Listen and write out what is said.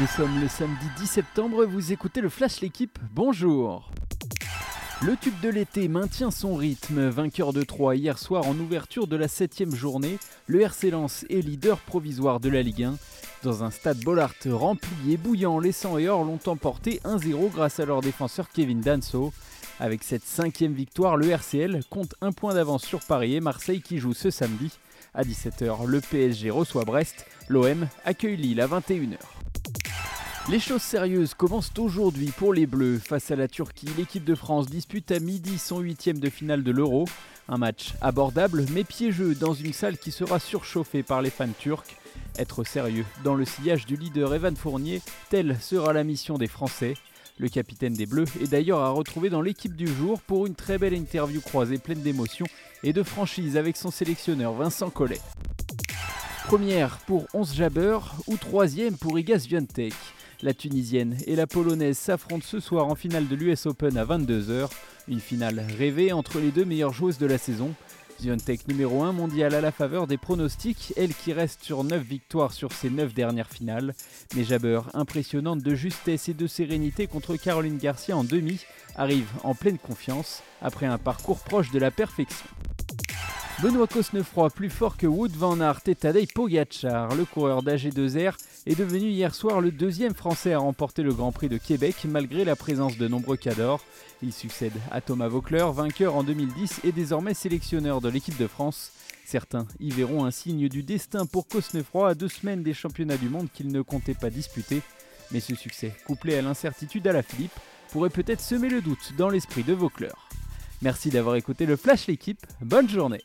Nous sommes le samedi 10 septembre, vous écoutez le Flash L'équipe, bonjour le tube de l'été maintient son rythme. Vainqueur de 3 hier soir en ouverture de la 7 journée, le RC Lens est leader provisoire de la Ligue 1. Dans un stade Bollard rempli et bouillant, les 100 et or l'ont emporté 1-0 grâce à leur défenseur Kevin Danso. Avec cette cinquième victoire, le RCL compte un point d'avance sur Paris et Marseille qui joue ce samedi. À 17h, le PSG reçoit Brest, l'OM accueille Lille à 21h. Les choses sérieuses commencent aujourd'hui pour les Bleus. Face à la Turquie, l'équipe de France dispute à midi son huitième de finale de l'Euro. Un match abordable mais piégeux dans une salle qui sera surchauffée par les fans turcs. Être sérieux dans le sillage du leader Evan Fournier, telle sera la mission des Français. Le capitaine des Bleus est d'ailleurs à retrouver dans l'équipe du jour pour une très belle interview croisée pleine d'émotion et de franchise avec son sélectionneur Vincent Collet. Première pour 11 Jabber ou troisième pour Igas Viantec. La Tunisienne et la Polonaise s'affrontent ce soir en finale de l'US Open à 22h. Une finale rêvée entre les deux meilleures joueuses de la saison. Ziontech numéro 1 mondial à la faveur des pronostics, elle qui reste sur 9 victoires sur ses 9 dernières finales. Mais Jabber, impressionnante de justesse et de sérénité contre Caroline Garcia en demi, arrive en pleine confiance après un parcours proche de la perfection. Benoît Cosnefroy, plus fort que Wood Van Aert et Tadej Pogacar, le coureur d'AG2R, est devenu hier soir le deuxième Français à remporter le Grand Prix de Québec malgré la présence de nombreux cadors. Il succède à Thomas Vaucler, vainqueur en 2010 et désormais sélectionneur de l'équipe de France. Certains y verront un signe du destin pour Cosnefroy à deux semaines des championnats du monde qu'il ne comptait pas disputer. Mais ce succès, couplé à l'incertitude à la Philippe, pourrait peut-être semer le doute dans l'esprit de Vaucler. Merci d'avoir écouté le Flash l'équipe, bonne journée